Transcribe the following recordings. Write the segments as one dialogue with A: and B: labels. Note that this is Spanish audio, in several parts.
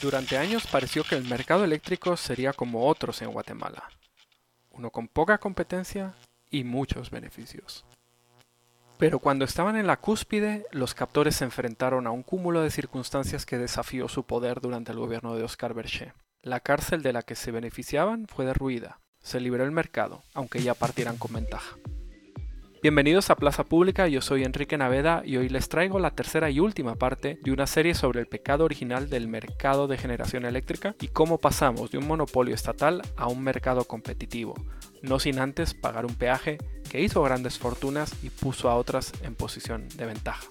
A: Durante años pareció que el mercado eléctrico sería como otros en Guatemala, uno con poca competencia y muchos beneficios. Pero cuando estaban en la cúspide, los captores se enfrentaron a un cúmulo de circunstancias que desafió su poder durante el gobierno de Oscar Berché. La cárcel de la que se beneficiaban fue derruida, se liberó el mercado, aunque ya partieran con ventaja. Bienvenidos a Plaza Pública, yo soy Enrique Naveda y hoy les traigo la tercera y última parte de una serie sobre el pecado original del mercado de generación eléctrica y cómo pasamos de un monopolio estatal a un mercado competitivo, no sin antes pagar un peaje que hizo grandes fortunas y puso a otras en posición de ventaja.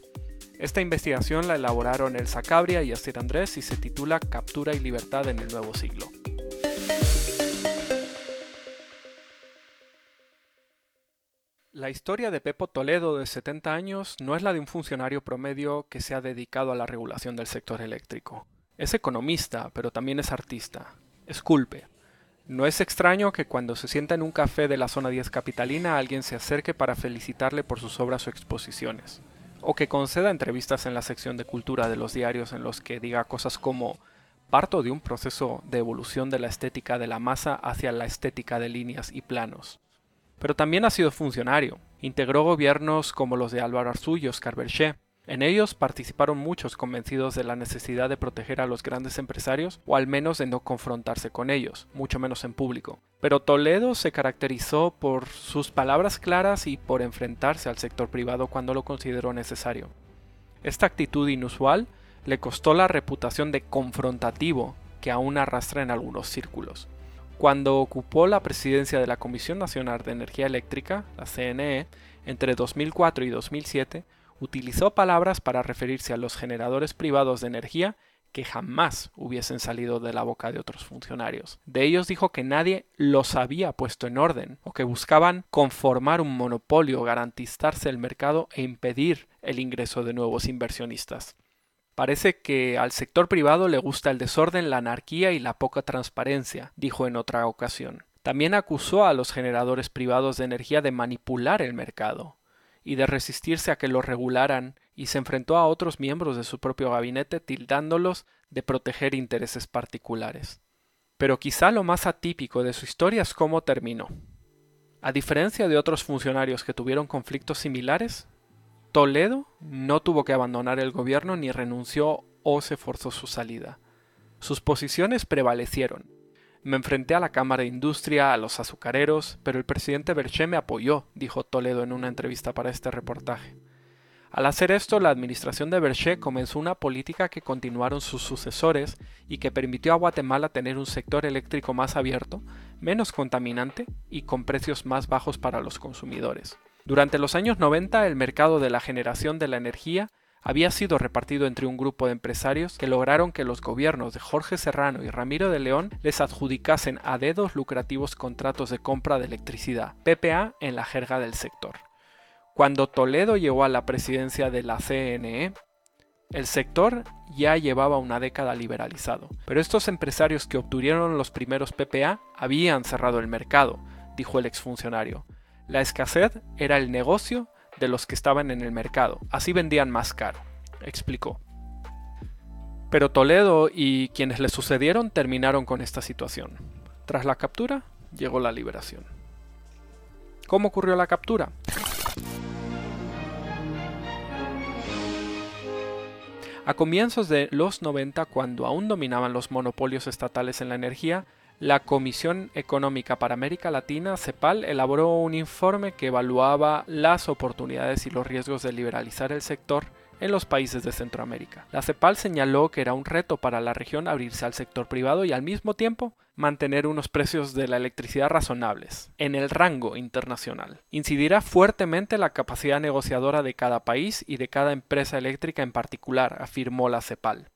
A: Esta investigación la elaboraron el Sacabria y Asir Andrés y se titula Captura y Libertad en el Nuevo Siglo. La historia de Pepo Toledo de 70 años no es la de un funcionario promedio que se ha dedicado a la regulación del sector eléctrico. Es economista, pero también es artista. Esculpe. No es extraño que cuando se sienta en un café de la zona 10 capitalina alguien se acerque para felicitarle por sus obras o exposiciones. O que conceda entrevistas en la sección de cultura de los diarios en los que diga cosas como parto de un proceso de evolución de la estética de la masa hacia la estética de líneas y planos pero también ha sido funcionario. Integró gobiernos como los de Álvaro Arzú y Oscar Berché. En ellos participaron muchos convencidos de la necesidad de proteger a los grandes empresarios o al menos de no confrontarse con ellos, mucho menos en público. Pero Toledo se caracterizó por sus palabras claras y por enfrentarse al sector privado cuando lo consideró necesario. Esta actitud inusual le costó la reputación de confrontativo que aún arrastra en algunos círculos. Cuando ocupó la presidencia de la Comisión Nacional de Energía Eléctrica, la CNE, entre 2004 y 2007, utilizó palabras para referirse a los generadores privados de energía que jamás hubiesen salido de la boca de otros funcionarios. De ellos dijo que nadie los había puesto en orden o que buscaban conformar un monopolio, garantizarse el mercado e impedir el ingreso de nuevos inversionistas. Parece que al sector privado le gusta el desorden, la anarquía y la poca transparencia, dijo en otra ocasión. También acusó a los generadores privados de energía de manipular el mercado y de resistirse a que lo regularan y se enfrentó a otros miembros de su propio gabinete tildándolos de proteger intereses particulares. Pero quizá lo más atípico de su historia es cómo terminó. A diferencia de otros funcionarios que tuvieron conflictos similares, Toledo no tuvo que abandonar el gobierno ni renunció o se forzó su salida. Sus posiciones prevalecieron. Me enfrenté a la Cámara de Industria, a los azucareros, pero el presidente Berché me apoyó, dijo Toledo en una entrevista para este reportaje. Al hacer esto, la administración de Berché comenzó una política que continuaron sus sucesores y que permitió a Guatemala tener un sector eléctrico más abierto, menos contaminante y con precios más bajos para los consumidores. Durante los años 90 el mercado de la generación de la energía había sido repartido entre un grupo de empresarios que lograron que los gobiernos de Jorge Serrano y Ramiro de León les adjudicasen a dedos lucrativos contratos de compra de electricidad, PPA en la jerga del sector. Cuando Toledo llegó a la presidencia de la CNE, el sector ya llevaba una década liberalizado, pero estos empresarios que obtuvieron los primeros PPA habían cerrado el mercado, dijo el exfuncionario. La escasez era el negocio de los que estaban en el mercado, así vendían más caro, explicó. Pero Toledo y quienes le sucedieron terminaron con esta situación. Tras la captura, llegó la liberación. ¿Cómo ocurrió la captura? A comienzos de los 90, cuando aún dominaban los monopolios estatales en la energía, la Comisión Económica para América Latina, CEPAL, elaboró un informe que evaluaba las oportunidades y los riesgos de liberalizar el sector en los países de Centroamérica. La CEPAL señaló que era un reto para la región abrirse al sector privado y al mismo tiempo mantener unos precios de la electricidad razonables en el rango internacional. Incidirá fuertemente la capacidad negociadora de cada país y de cada empresa eléctrica en particular, afirmó la CEPAL.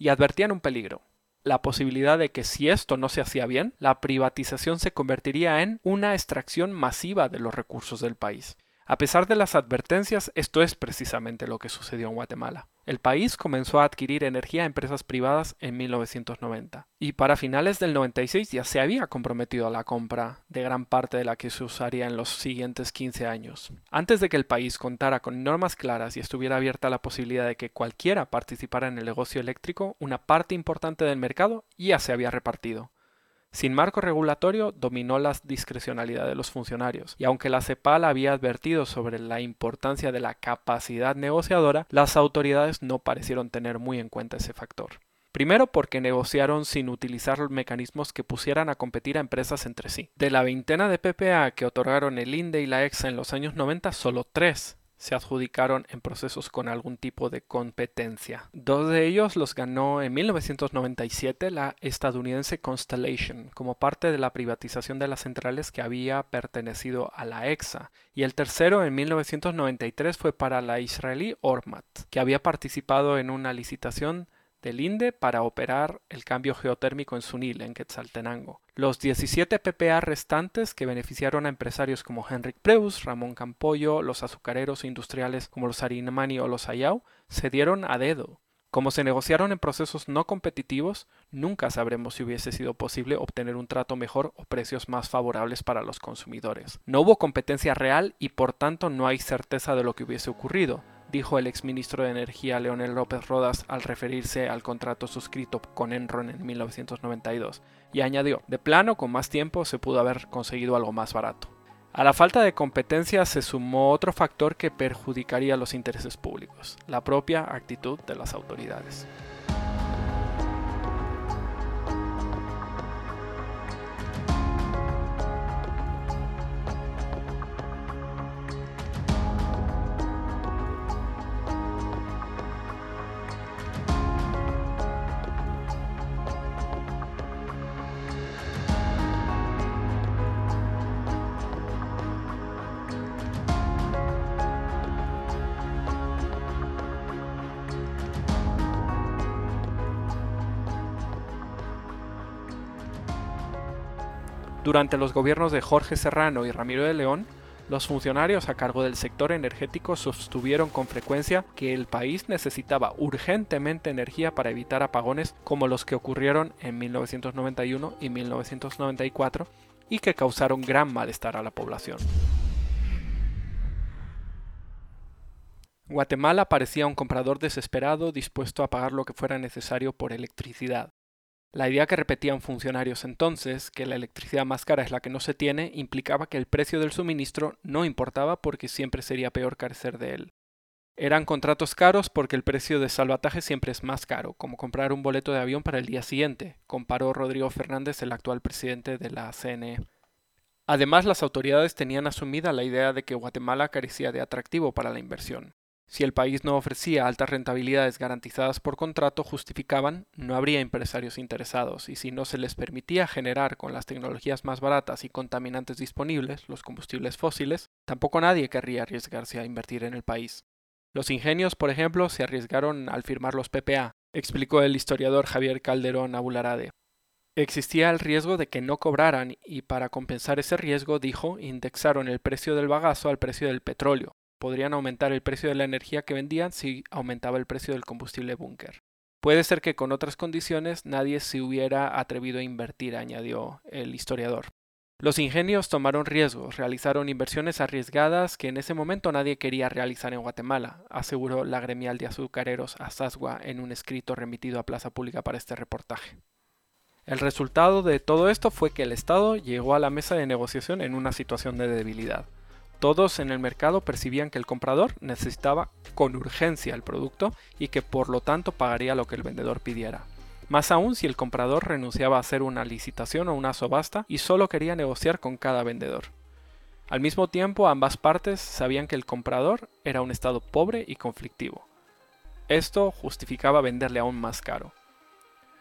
A: Y advertían un peligro la posibilidad de que si esto no se hacía bien, la privatización se convertiría en una extracción masiva de los recursos del país. A pesar de las advertencias, esto es precisamente lo que sucedió en Guatemala. El país comenzó a adquirir energía a empresas privadas en 1990 y para finales del 96 ya se había comprometido a la compra de gran parte de la que se usaría en los siguientes 15 años. Antes de que el país contara con normas claras y estuviera abierta la posibilidad de que cualquiera participara en el negocio eléctrico, una parte importante del mercado ya se había repartido. Sin marco regulatorio dominó la discrecionalidad de los funcionarios, y aunque la CEPAL había advertido sobre la importancia de la capacidad negociadora, las autoridades no parecieron tener muy en cuenta ese factor. Primero porque negociaron sin utilizar mecanismos que pusieran a competir a empresas entre sí. De la veintena de PPA que otorgaron el INDE y la EXA en los años 90, solo tres se adjudicaron en procesos con algún tipo de competencia. Dos de ellos los ganó en 1997 la estadounidense Constellation como parte de la privatización de las centrales que había pertenecido a la EXA y el tercero en 1993 fue para la israelí Ormat que había participado en una licitación del INDE para operar el cambio geotérmico en Sunil, en Quetzaltenango. Los 17 PPA restantes que beneficiaron a empresarios como Henrik Preus, Ramón Campollo, los azucareros industriales como los Arinamani o los Ayau, se dieron a dedo. Como se negociaron en procesos no competitivos, nunca sabremos si hubiese sido posible obtener un trato mejor o precios más favorables para los consumidores. No hubo competencia real y por tanto no hay certeza de lo que hubiese ocurrido dijo el exministro de Energía Leonel López Rodas al referirse al contrato suscrito con Enron en 1992, y añadió, de plano, con más tiempo se pudo haber conseguido algo más barato. A la falta de competencia se sumó otro factor que perjudicaría los intereses públicos, la propia actitud de las autoridades. Durante los gobiernos de Jorge Serrano y Ramiro de León, los funcionarios a cargo del sector energético sostuvieron con frecuencia que el país necesitaba urgentemente energía para evitar apagones como los que ocurrieron en 1991 y 1994 y que causaron gran malestar a la población. Guatemala parecía un comprador desesperado dispuesto a pagar lo que fuera necesario por electricidad. La idea que repetían funcionarios entonces, que la electricidad más cara es la que no se tiene, implicaba que el precio del suministro no importaba porque siempre sería peor carecer de él. Eran contratos caros porque el precio de salvataje siempre es más caro, como comprar un boleto de avión para el día siguiente, comparó Rodrigo Fernández, el actual presidente de la CNE. Además, las autoridades tenían asumida la idea de que Guatemala carecía de atractivo para la inversión. Si el país no ofrecía altas rentabilidades garantizadas por contrato, justificaban, no habría empresarios interesados, y si no se les permitía generar con las tecnologías más baratas y contaminantes disponibles, los combustibles fósiles, tampoco nadie querría arriesgarse a invertir en el país. Los ingenios, por ejemplo, se arriesgaron al firmar los PPA, explicó el historiador Javier Calderón Abularade. Existía el riesgo de que no cobraran y para compensar ese riesgo, dijo, indexaron el precio del bagazo al precio del petróleo, podrían aumentar el precio de la energía que vendían si aumentaba el precio del combustible búnker. Puede ser que con otras condiciones nadie se hubiera atrevido a invertir, añadió el historiador. Los ingenios tomaron riesgos, realizaron inversiones arriesgadas que en ese momento nadie quería realizar en Guatemala, aseguró la gremial de azucareros Asasgua en un escrito remitido a Plaza Pública para este reportaje. El resultado de todo esto fue que el Estado llegó a la mesa de negociación en una situación de debilidad. Todos en el mercado percibían que el comprador necesitaba con urgencia el producto y que por lo tanto pagaría lo que el vendedor pidiera. Más aún si el comprador renunciaba a hacer una licitación o una subasta y solo quería negociar con cada vendedor. Al mismo tiempo, ambas partes sabían que el comprador era un estado pobre y conflictivo. Esto justificaba venderle aún más caro.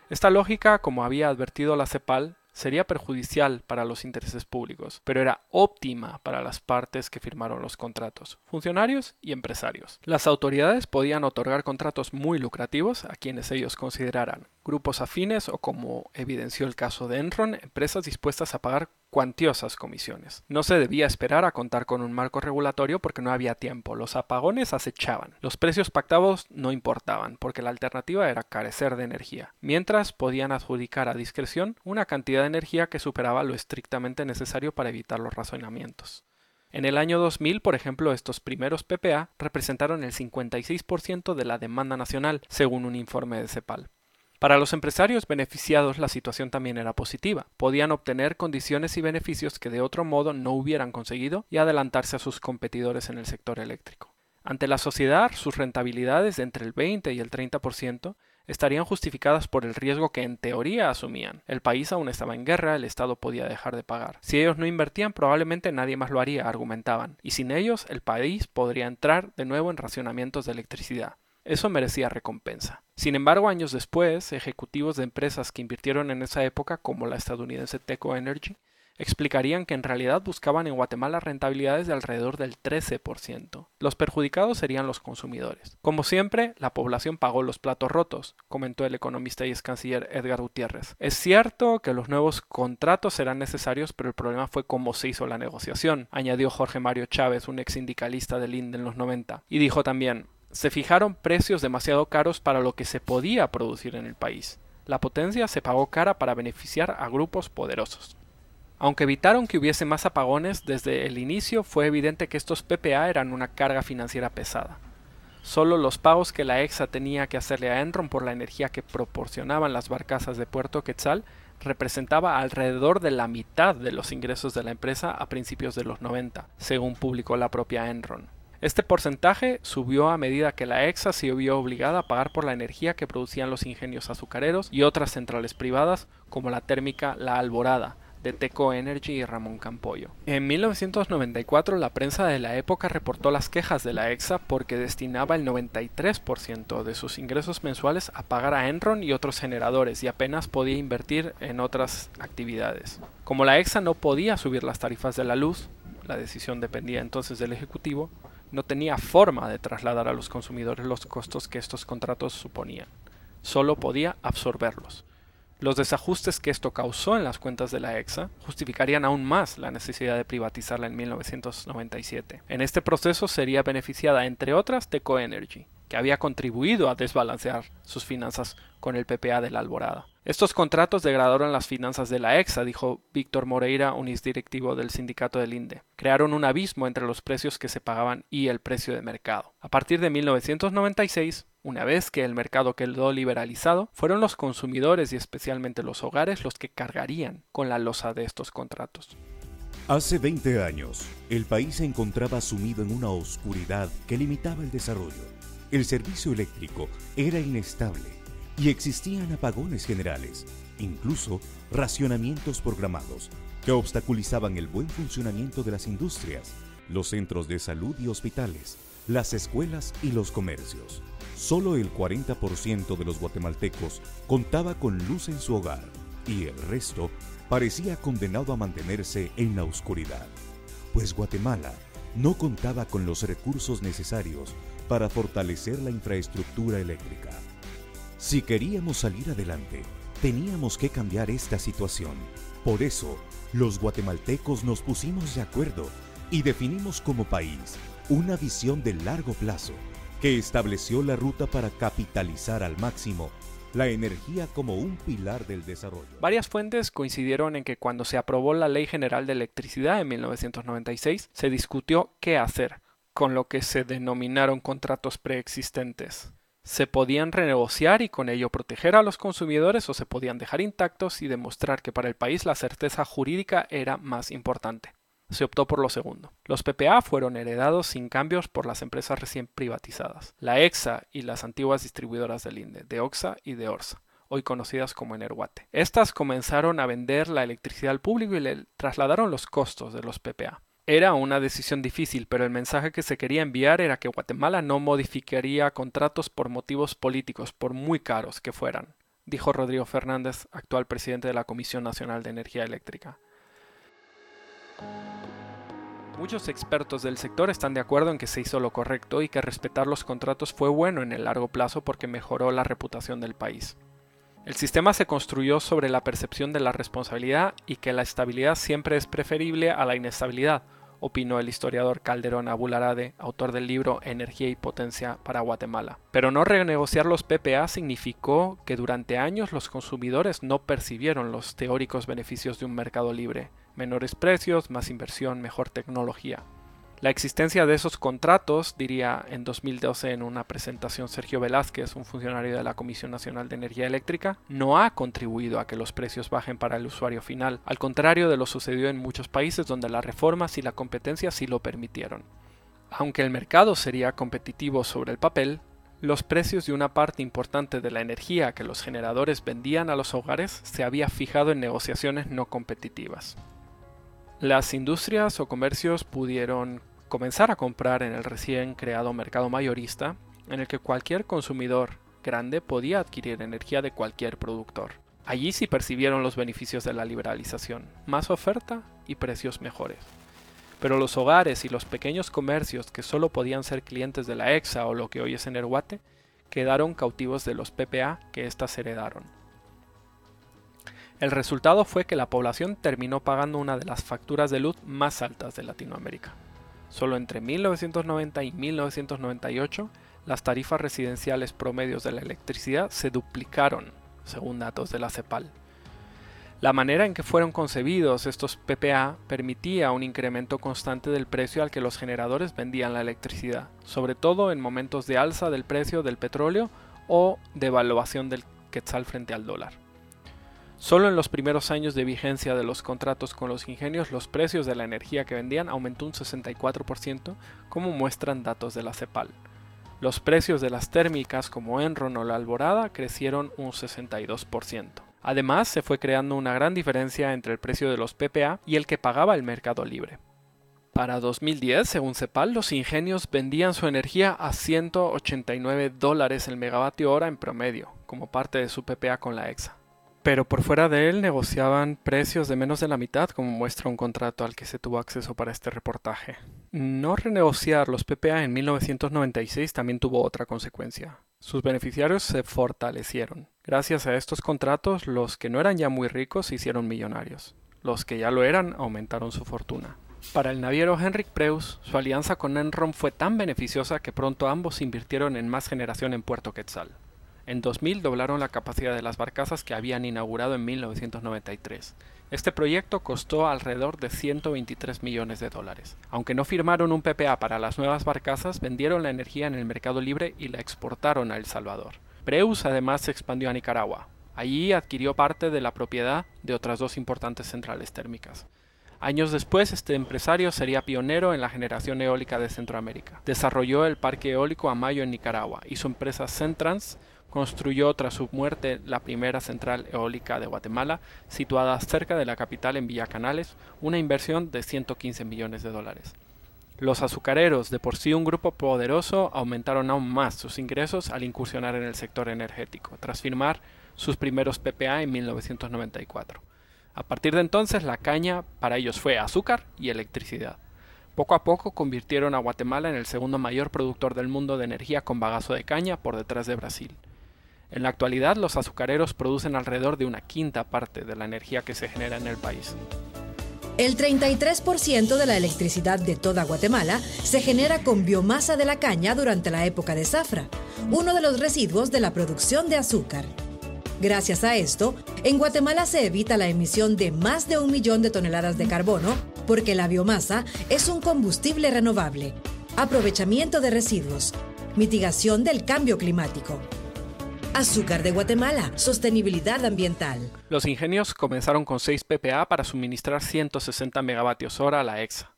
A: Esta lógica, como había advertido la CEPAL, sería perjudicial para los intereses públicos, pero era óptima para las partes que firmaron los contratos, funcionarios y empresarios. Las autoridades podían otorgar contratos muy lucrativos a quienes ellos consideraran grupos afines o, como evidenció el caso de Enron, empresas dispuestas a pagar cuantiosas comisiones. No se debía esperar a contar con un marco regulatorio porque no había tiempo, los apagones acechaban, los precios pactados no importaban porque la alternativa era carecer de energía, mientras podían adjudicar a discreción una cantidad de energía que superaba lo estrictamente necesario para evitar los razonamientos. En el año 2000, por ejemplo, estos primeros PPA representaron el 56% de la demanda nacional, según un informe de CEPAL. Para los empresarios beneficiados la situación también era positiva. Podían obtener condiciones y beneficios que de otro modo no hubieran conseguido y adelantarse a sus competidores en el sector eléctrico. Ante la sociedad, sus rentabilidades de entre el 20 y el 30% estarían justificadas por el riesgo que en teoría asumían. El país aún estaba en guerra, el Estado podía dejar de pagar. Si ellos no invertían, probablemente nadie más lo haría, argumentaban, y sin ellos el país podría entrar de nuevo en racionamientos de electricidad. Eso merecía recompensa. Sin embargo, años después, ejecutivos de empresas que invirtieron en esa época, como la estadounidense Teco Energy, explicarían que en realidad buscaban en Guatemala rentabilidades de alrededor del 13%. Los perjudicados serían los consumidores. Como siempre, la población pagó los platos rotos, comentó el economista y ex canciller Edgar Gutiérrez. Es cierto que los nuevos contratos serán necesarios, pero el problema fue cómo se hizo la negociación, añadió Jorge Mario Chávez, un ex sindicalista del INDE en los 90. Y dijo también, se fijaron precios demasiado caros para lo que se podía producir en el país. La potencia se pagó cara para beneficiar a grupos poderosos. Aunque evitaron que hubiese más apagones, desde el inicio fue evidente que estos PPA eran una carga financiera pesada. Solo los pagos que la EXA tenía que hacerle a Enron por la energía que proporcionaban las barcazas de Puerto Quetzal representaba alrededor de la mitad de los ingresos de la empresa a principios de los 90, según publicó la propia Enron. Este porcentaje subió a medida que la EXA se vio obligada a pagar por la energía que producían los ingenios azucareros y otras centrales privadas como la térmica La Alborada, de Teco Energy y Ramón Campoyo. En 1994 la prensa de la época reportó las quejas de la EXA porque destinaba el 93% de sus ingresos mensuales a pagar a Enron y otros generadores y apenas podía invertir en otras actividades. Como la EXA no podía subir las tarifas de la luz, la decisión dependía entonces del Ejecutivo, no tenía forma de trasladar a los consumidores los costos que estos contratos suponían. Solo podía absorberlos. Los desajustes que esto causó en las cuentas de la EXA justificarían aún más la necesidad de privatizarla en 1997. En este proceso sería beneficiada, entre otras, Teco Energy, que había contribuido a desbalancear sus finanzas con el PPA de la Alborada. Estos contratos degradaron las finanzas de la EXA, dijo Víctor Moreira, un directivo del sindicato del INDE. Crearon un abismo entre los precios que se pagaban y el precio de mercado. A partir de 1996, una vez que el mercado quedó liberalizado, fueron los consumidores y especialmente los hogares los que cargarían con la losa de estos contratos.
B: Hace 20 años, el país se encontraba sumido en una oscuridad que limitaba el desarrollo. El servicio eléctrico era inestable y existían apagones generales, incluso racionamientos programados que obstaculizaban el buen funcionamiento de las industrias, los centros de salud y hospitales, las escuelas y los comercios. Solo el 40% de los guatemaltecos contaba con luz en su hogar y el resto parecía condenado a mantenerse en la oscuridad, pues Guatemala no contaba con los recursos necesarios para fortalecer la infraestructura eléctrica. Si queríamos salir adelante, teníamos que cambiar esta situación. Por eso, los guatemaltecos nos pusimos de acuerdo y definimos como país una visión de largo plazo que estableció la ruta para capitalizar al máximo la energía como un pilar del desarrollo.
A: Varias fuentes coincidieron en que cuando se aprobó la Ley General de Electricidad en 1996, se discutió qué hacer con lo que se denominaron contratos preexistentes se podían renegociar y con ello proteger a los consumidores o se podían dejar intactos y demostrar que para el país la certeza jurídica era más importante. Se optó por lo segundo. Los PPA fueron heredados sin cambios por las empresas recién privatizadas, la EXA y las antiguas distribuidoras del INDE, de OXA y de ORSA hoy conocidas como Energuate. Estas comenzaron a vender la electricidad al público y le trasladaron los costos de los PPA. Era una decisión difícil, pero el mensaje que se quería enviar era que Guatemala no modificaría contratos por motivos políticos, por muy caros que fueran. dijo Rodrigo Fernández, actual presidente de la Comisión Nacional de Energía Eléctrica. Muchos expertos del sector están de acuerdo en que se hizo lo correcto y que respetar los contratos fue bueno en el largo plazo porque mejoró la reputación del país. El sistema se construyó sobre la percepción de la responsabilidad y que la estabilidad siempre es preferible a la inestabilidad, opinó el historiador Calderón Abularade, autor del libro Energía y Potencia para Guatemala. Pero no renegociar los PPA significó que durante años los consumidores no percibieron los teóricos beneficios de un mercado libre, menores precios, más inversión, mejor tecnología. La existencia de esos contratos, diría en 2012 en una presentación Sergio Velázquez, un funcionario de la Comisión Nacional de Energía Eléctrica, no ha contribuido a que los precios bajen para el usuario final, al contrario de lo sucedido en muchos países donde las reformas y la competencia sí lo permitieron. Aunque el mercado sería competitivo sobre el papel, los precios de una parte importante de la energía que los generadores vendían a los hogares se había fijado en negociaciones no competitivas. Las industrias o comercios pudieron comenzar a comprar en el recién creado mercado mayorista, en el que cualquier consumidor grande podía adquirir energía de cualquier productor. Allí sí percibieron los beneficios de la liberalización, más oferta y precios mejores. Pero los hogares y los pequeños comercios que solo podían ser clientes de la EXA o lo que hoy es Energuate, quedaron cautivos de los PPA que éstas heredaron. El resultado fue que la población terminó pagando una de las facturas de luz más altas de Latinoamérica. Solo entre 1990 y 1998, las tarifas residenciales promedios de la electricidad se duplicaron, según datos de la CEPAL. La manera en que fueron concebidos estos PPA permitía un incremento constante del precio al que los generadores vendían la electricidad, sobre todo en momentos de alza del precio del petróleo o de evaluación del quetzal frente al dólar. Solo en los primeros años de vigencia de los contratos con los ingenios, los precios de la energía que vendían aumentó un 64%, como muestran datos de la CEPAL. Los precios de las térmicas como Enron o la Alborada crecieron un 62%. Además, se fue creando una gran diferencia entre el precio de los PPA y el que pagaba el mercado libre. Para 2010, según CEPAL, los ingenios vendían su energía a 189 dólares el megavatio hora en promedio, como parte de su PPA con la EXA pero por fuera de él negociaban precios de menos de la mitad, como muestra un contrato al que se tuvo acceso para este reportaje. No renegociar los PPA en 1996 también tuvo otra consecuencia. Sus beneficiarios se fortalecieron. Gracias a estos contratos, los que no eran ya muy ricos se hicieron millonarios. Los que ya lo eran aumentaron su fortuna. Para el naviero Henrik Preus, su alianza con Enron fue tan beneficiosa que pronto ambos invirtieron en más generación en Puerto Quetzal. En 2000 doblaron la capacidad de las barcazas que habían inaugurado en 1993. Este proyecto costó alrededor de 123 millones de dólares. Aunque no firmaron un PPA para las nuevas barcazas, vendieron la energía en el mercado libre y la exportaron a El Salvador. Preus además se expandió a Nicaragua. Allí adquirió parte de la propiedad de otras dos importantes centrales térmicas. Años después, este empresario sería pionero en la generación eólica de Centroamérica. Desarrolló el parque eólico Amayo en Nicaragua y su empresa Centrans construyó tras su muerte la primera central eólica de Guatemala, situada cerca de la capital en Villacanales, una inversión de 115 millones de dólares. Los azucareros, de por sí un grupo poderoso, aumentaron aún más sus ingresos al incursionar en el sector energético, tras firmar sus primeros PPA en 1994. A partir de entonces, la caña para ellos fue azúcar y electricidad. Poco a poco convirtieron a Guatemala en el segundo mayor productor del mundo de energía con bagazo de caña por detrás de Brasil. En la actualidad, los azucareros producen alrededor de una quinta parte de la energía que se genera en el país.
C: El 33% de la electricidad de toda Guatemala se genera con biomasa de la caña durante la época de zafra, uno de los residuos de la producción de azúcar. Gracias a esto, en Guatemala se evita la emisión de más de un millón de toneladas de carbono porque la biomasa es un combustible renovable, aprovechamiento de residuos, mitigación del cambio climático Azúcar de Guatemala, sostenibilidad ambiental.
A: Los ingenios comenzaron con 6 PPA para suministrar 160 megavatios hora a la EXA,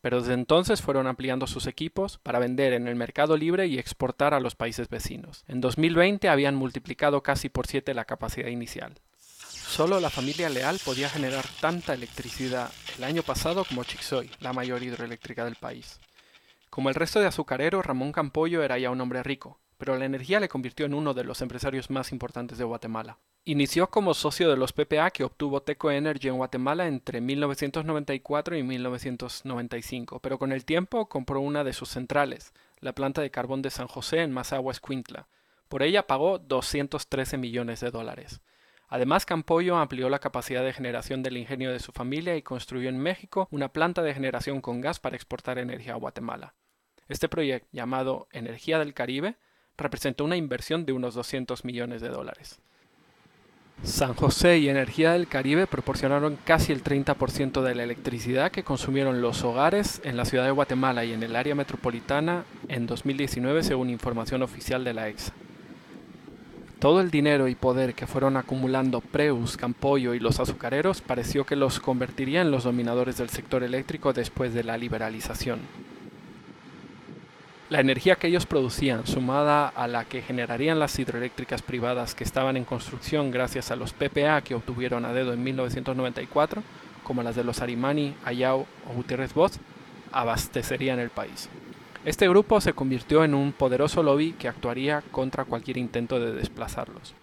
A: pero desde entonces fueron ampliando sus equipos para vender en el mercado libre y exportar a los países vecinos. En 2020 habían multiplicado casi por 7 la capacidad inicial. Solo la familia Leal podía generar tanta electricidad el año pasado como Chixoy, la mayor hidroeléctrica del país. Como el resto de azucareros, Ramón Campollo era ya un hombre rico, pero la energía le convirtió en uno de los empresarios más importantes de Guatemala. Inició como socio de los PPA que obtuvo Teco Energy en Guatemala entre 1994 y 1995, pero con el tiempo compró una de sus centrales, la planta de carbón de San José en Mazagua, Escuintla. Por ella pagó 213 millones de dólares. Además, Campoyo amplió la capacidad de generación del ingenio de su familia y construyó en México una planta de generación con gas para exportar energía a Guatemala. Este proyecto, llamado Energía del Caribe, representó una inversión de unos 200 millones de dólares. San José y Energía del Caribe proporcionaron casi el 30% de la electricidad que consumieron los hogares en la ciudad de Guatemala y en el área metropolitana en 2019 según información oficial de la EXA. Todo el dinero y poder que fueron acumulando Preus, Campoyo y los azucareros pareció que los convertiría en los dominadores del sector eléctrico después de la liberalización. La energía que ellos producían, sumada a la que generarían las hidroeléctricas privadas que estaban en construcción gracias a los PPA que obtuvieron a dedo en 1994, como las de los Arimani, Ayau o Gutiérrez Bosch, abastecerían el país. Este grupo se convirtió en un poderoso lobby que actuaría contra cualquier intento de desplazarlos.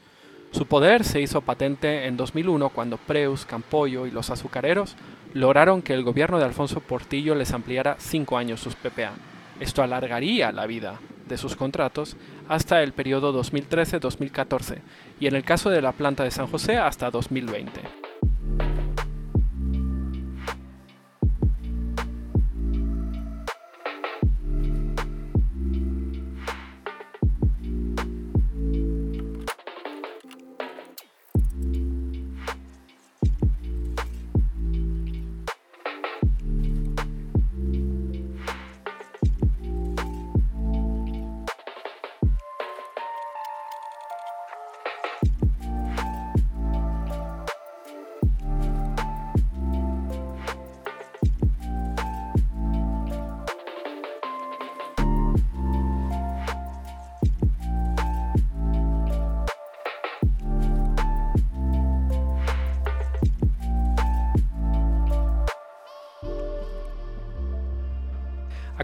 A: Su poder se hizo patente en 2001 cuando Preus, Campoyo y los azucareros lograron que el gobierno de Alfonso Portillo les ampliara cinco años sus PPA esto alargaría la vida de sus contratos hasta el periodo 2013-2014 y en el caso de la planta de San José hasta 2020.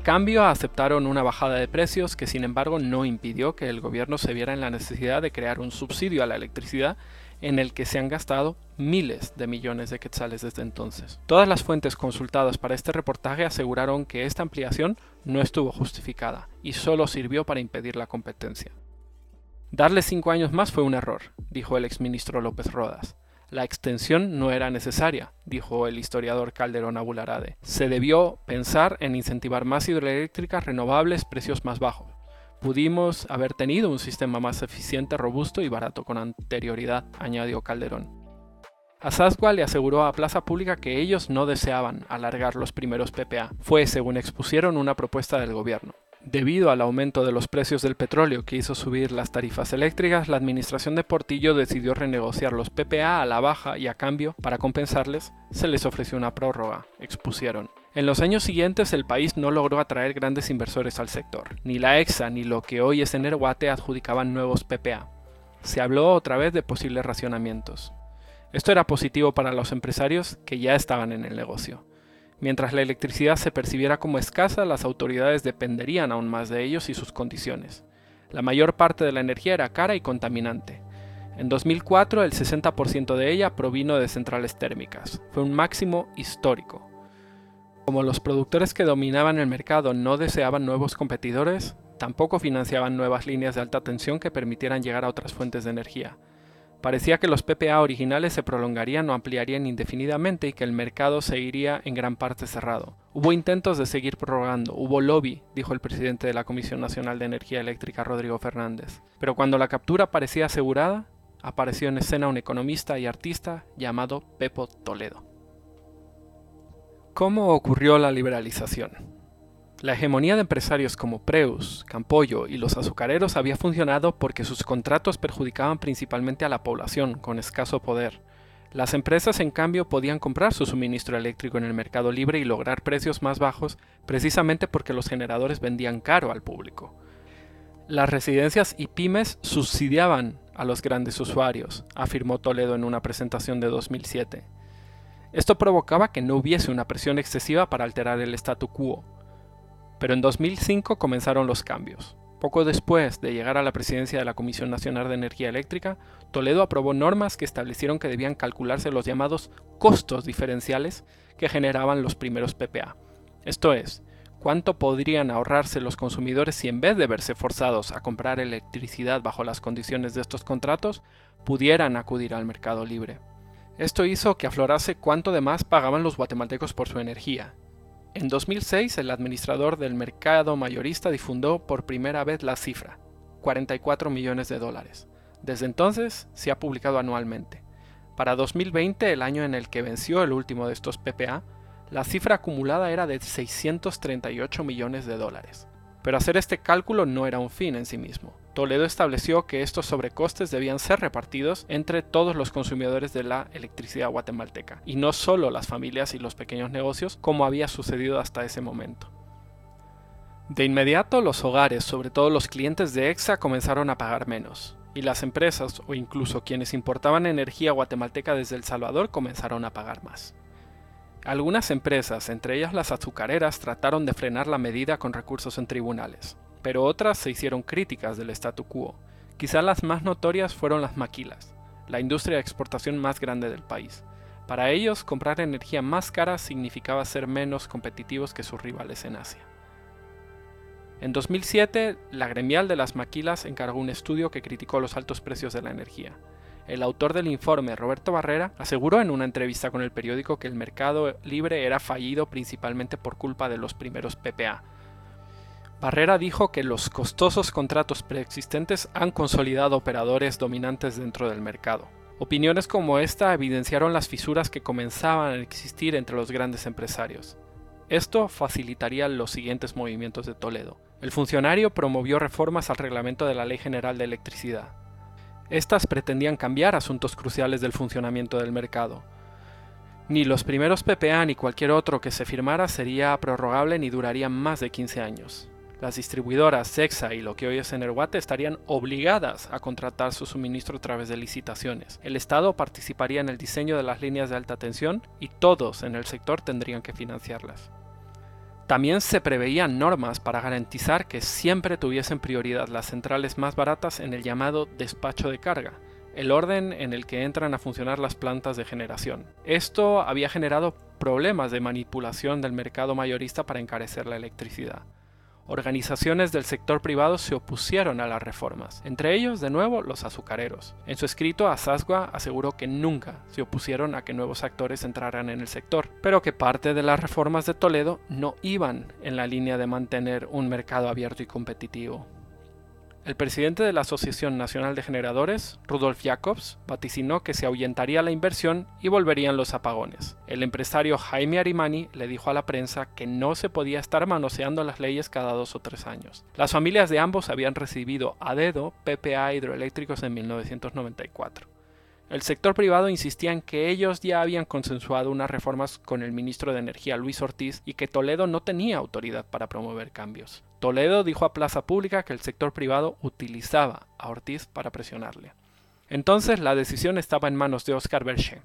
A: Cambio aceptaron una bajada de precios que sin embargo no impidió que el gobierno se viera en la necesidad de crear un subsidio a la electricidad en el que se han gastado miles de millones de quetzales desde entonces. Todas las fuentes consultadas para este reportaje aseguraron que esta ampliación no estuvo justificada y solo sirvió para impedir la competencia. Darle cinco años más fue un error, dijo el exministro López Rodas. La extensión no era necesaria, dijo el historiador Calderón Abularade. Se debió pensar en incentivar más hidroeléctricas renovables, precios más bajos. Pudimos haber tenido un sistema más eficiente, robusto y barato con anterioridad, añadió Calderón. Asasgua le aseguró a Plaza Pública que ellos no deseaban alargar los primeros PPA. Fue, según expusieron, una propuesta del gobierno. Debido al aumento de los precios del petróleo que hizo subir las tarifas eléctricas, la administración de Portillo decidió renegociar los PPA a la baja y a cambio, para compensarles, se les ofreció una prórroga, expusieron. En los años siguientes el país no logró atraer grandes inversores al sector. Ni la EXA ni lo que hoy es Energuate adjudicaban nuevos PPA. Se habló otra vez de posibles racionamientos. Esto era positivo para los empresarios que ya estaban en el negocio. Mientras la electricidad se percibiera como escasa, las autoridades dependerían aún más de ellos y sus condiciones. La mayor parte de la energía era cara y contaminante. En 2004 el 60% de ella provino de centrales térmicas. Fue un máximo histórico. Como los productores que dominaban el mercado no deseaban nuevos competidores, tampoco financiaban nuevas líneas de alta tensión que permitieran llegar a otras fuentes de energía. Parecía que los PPA originales se prolongarían o ampliarían indefinidamente y que el mercado seguiría en gran parte cerrado. Hubo intentos de seguir prorrogando, hubo lobby, dijo el presidente de la Comisión Nacional de Energía Eléctrica Rodrigo Fernández. Pero cuando la captura parecía asegurada, apareció en escena un economista y artista llamado Pepo Toledo. ¿Cómo ocurrió la liberalización? La hegemonía de empresarios como Preus, Campoyo y los azucareros había funcionado porque sus contratos perjudicaban principalmente a la población con escaso poder. Las empresas, en cambio, podían comprar su suministro eléctrico en el mercado libre y lograr precios más bajos precisamente porque los generadores vendían caro al público. Las residencias y pymes subsidiaban a los grandes usuarios, afirmó Toledo en una presentación de 2007. Esto provocaba que no hubiese una presión excesiva para alterar el statu quo, pero en 2005 comenzaron los cambios. Poco después de llegar a la presidencia de la Comisión Nacional de Energía Eléctrica, Toledo aprobó normas que establecieron que debían calcularse los llamados costos diferenciales que generaban los primeros PPA. Esto es, cuánto podrían ahorrarse los consumidores si en vez de verse forzados a comprar electricidad bajo las condiciones de estos contratos, pudieran acudir al mercado libre. Esto hizo que aflorase cuánto de más pagaban los guatemaltecos por su energía, en 2006, el administrador del mercado mayorista difundió por primera vez la cifra, 44 millones de dólares. Desde entonces se ha publicado anualmente. Para 2020, el año en el que venció el último de estos PPA, la cifra acumulada era de 638 millones de dólares. Pero hacer este cálculo no era un fin en sí mismo. Toledo estableció que estos sobrecostes debían ser repartidos entre todos los consumidores de la electricidad guatemalteca, y no solo las familias y los pequeños negocios como había sucedido hasta ese momento. De inmediato los hogares, sobre todo los clientes de EXA, comenzaron a pagar menos, y las empresas o incluso quienes importaban energía guatemalteca desde El Salvador comenzaron a pagar más. Algunas empresas, entre ellas las azucareras, trataron de frenar la medida con recursos en tribunales pero otras se hicieron críticas del statu quo. Quizá las más notorias fueron las maquilas, la industria de exportación más grande del país. Para ellos, comprar energía más cara significaba ser menos competitivos que sus rivales en Asia. En 2007, la gremial de las maquilas encargó un estudio que criticó los altos precios de la energía. El autor del informe, Roberto Barrera, aseguró en una entrevista con el periódico que el mercado libre era fallido principalmente por culpa de los primeros PPA, Barrera dijo que los costosos contratos preexistentes han consolidado operadores dominantes dentro del mercado. Opiniones como esta evidenciaron las fisuras que comenzaban a existir entre los grandes empresarios. Esto facilitaría los siguientes movimientos de Toledo. El funcionario promovió reformas al reglamento de la Ley General de Electricidad. Estas pretendían cambiar asuntos cruciales del funcionamiento del mercado. Ni los primeros PPA ni cualquier otro que se firmara sería prorrogable ni duraría más de 15 años. Las distribuidoras Sexa y lo que hoy es Energuate estarían obligadas a contratar su suministro a través de licitaciones. El Estado participaría en el diseño de las líneas de alta tensión y todos en el sector tendrían que financiarlas. También se preveían normas para garantizar que siempre tuviesen prioridad las centrales más baratas en el llamado despacho de carga, el orden en el que entran a funcionar las plantas de generación. Esto había generado problemas de manipulación del mercado mayorista para encarecer la electricidad organizaciones del sector privado se opusieron a las reformas, entre ellos, de nuevo, los azucareros. En su escrito, Asasgua aseguró que nunca se opusieron a que nuevos actores entraran en el sector, pero que parte de las reformas de Toledo no iban en la línea de mantener un mercado abierto y competitivo. El presidente de la Asociación Nacional de Generadores, Rudolf Jacobs, vaticinó que se ahuyentaría la inversión y volverían los apagones. El empresario Jaime Arimani le dijo a la prensa que no se podía estar manoseando las leyes cada dos o tres años. Las familias de ambos habían recibido a dedo PPA hidroeléctricos en 1994. El sector privado insistía en que ellos ya habían consensuado unas reformas con el ministro de Energía Luis Ortiz y que Toledo no tenía autoridad para promover cambios. Toledo dijo a Plaza Pública que el sector privado utilizaba a Ortiz para presionarle. Entonces la decisión estaba en manos de Oscar Berger,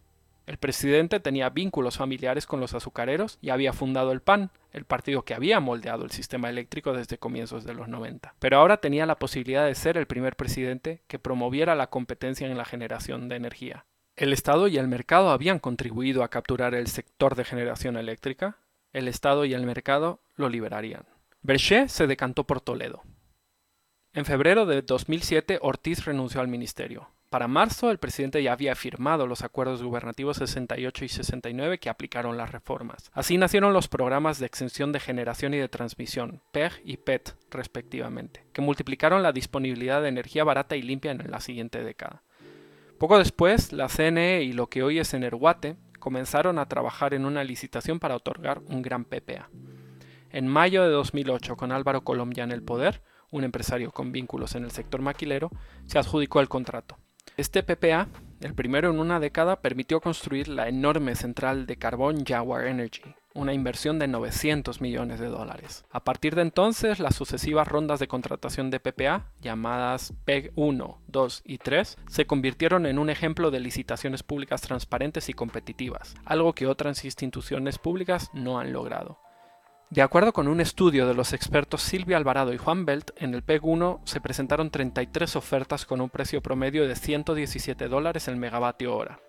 A: el presidente tenía vínculos familiares con los azucareros y había fundado el PAN, el partido que había moldeado el sistema eléctrico desde comienzos de los 90. Pero ahora tenía la posibilidad de ser el primer presidente que promoviera la competencia en la generación de energía. El Estado y el mercado habían contribuido a capturar el sector de generación eléctrica. El Estado y el mercado lo liberarían. Berger se decantó por Toledo. En febrero de 2007 Ortiz renunció al ministerio. Para marzo, el presidente ya había firmado los acuerdos gubernativos 68 y 69 que aplicaron las reformas. Así nacieron los programas de extensión de generación y de transmisión, PEG y PET, respectivamente, que multiplicaron la disponibilidad de energía barata y limpia en la siguiente década. Poco después, la CNE y lo que hoy es Energuate comenzaron a trabajar en una licitación para otorgar un gran PPA. En mayo de 2008, con Álvaro Colombian en el poder, un empresario con vínculos en el sector maquilero, se adjudicó el contrato. Este PPA, el primero en una década, permitió construir la enorme central de carbón Jaguar Energy, una inversión de 900 millones de dólares. A partir de entonces, las sucesivas rondas de contratación de PPA, llamadas PEG 1, 2 y 3, se convirtieron en un ejemplo de licitaciones públicas transparentes y competitivas, algo que otras instituciones públicas no han logrado. De acuerdo con un estudio de los expertos Silvia Alvarado y Juan Belt, en el PEG 1 se presentaron 33 ofertas con un precio promedio de 117 dólares el megavatio hora.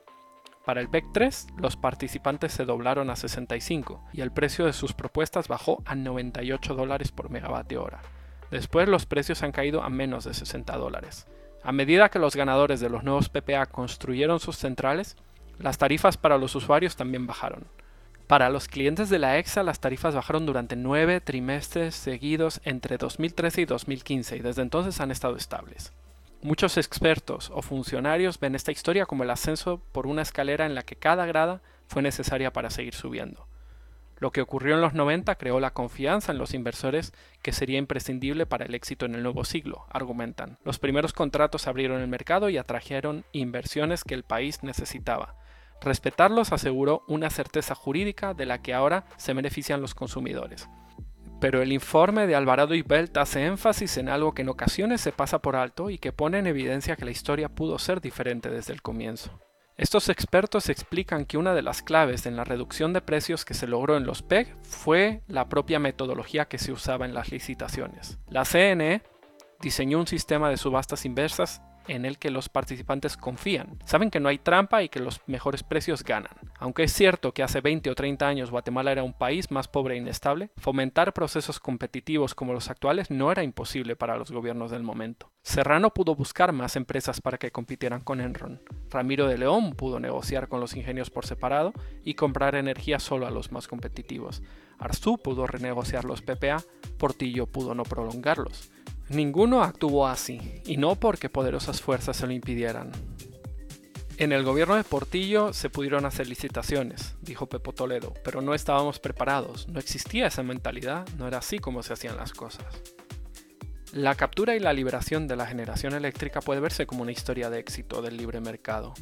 A: Para el PEG 3, los participantes se doblaron a 65 y el precio de sus propuestas bajó a 98 dólares por megavatio hora. Después los precios han caído a menos de 60 dólares. A medida que los ganadores de los nuevos PPA construyeron sus centrales, las tarifas para los usuarios también bajaron. Para los clientes de la EXA, las tarifas bajaron durante nueve trimestres seguidos entre 2013 y 2015 y desde entonces han estado estables. Muchos expertos o funcionarios ven esta historia como el ascenso por una escalera en la que cada grada fue necesaria para seguir subiendo. Lo que ocurrió en los 90 creó la confianza en los inversores que sería imprescindible para el éxito en el nuevo siglo, argumentan. Los primeros contratos abrieron el mercado y atrajeron inversiones que el país necesitaba, Respetarlos aseguró una certeza jurídica de la que ahora se benefician los consumidores. Pero el informe de Alvarado y Belt hace énfasis en algo que en ocasiones se pasa por alto y que pone en evidencia que la historia pudo ser diferente desde el comienzo. Estos expertos explican que una de las claves en la reducción de precios que se logró en los PEG fue la propia metodología que se usaba en las licitaciones. La CNE diseñó un sistema de subastas inversas en el que los participantes confían. Saben que no hay trampa y que los mejores precios ganan. Aunque es cierto que hace 20 o 30 años Guatemala era un país más pobre e inestable, fomentar procesos competitivos como los actuales no era imposible para los gobiernos del momento. Serrano pudo buscar más empresas para que compitieran con Enron. Ramiro de León pudo negociar con los ingenios por separado y comprar energía solo a los más competitivos. Arzú pudo renegociar los PPA, Portillo pudo no prolongarlos. Ninguno actuó así, y no porque poderosas fuerzas se lo impidieran. En el gobierno de Portillo se pudieron hacer licitaciones, dijo Pepo Toledo, pero no estábamos preparados, no existía esa mentalidad, no era así como se hacían las cosas. La captura y la liberación de la generación eléctrica puede verse como una historia de éxito del libre mercado.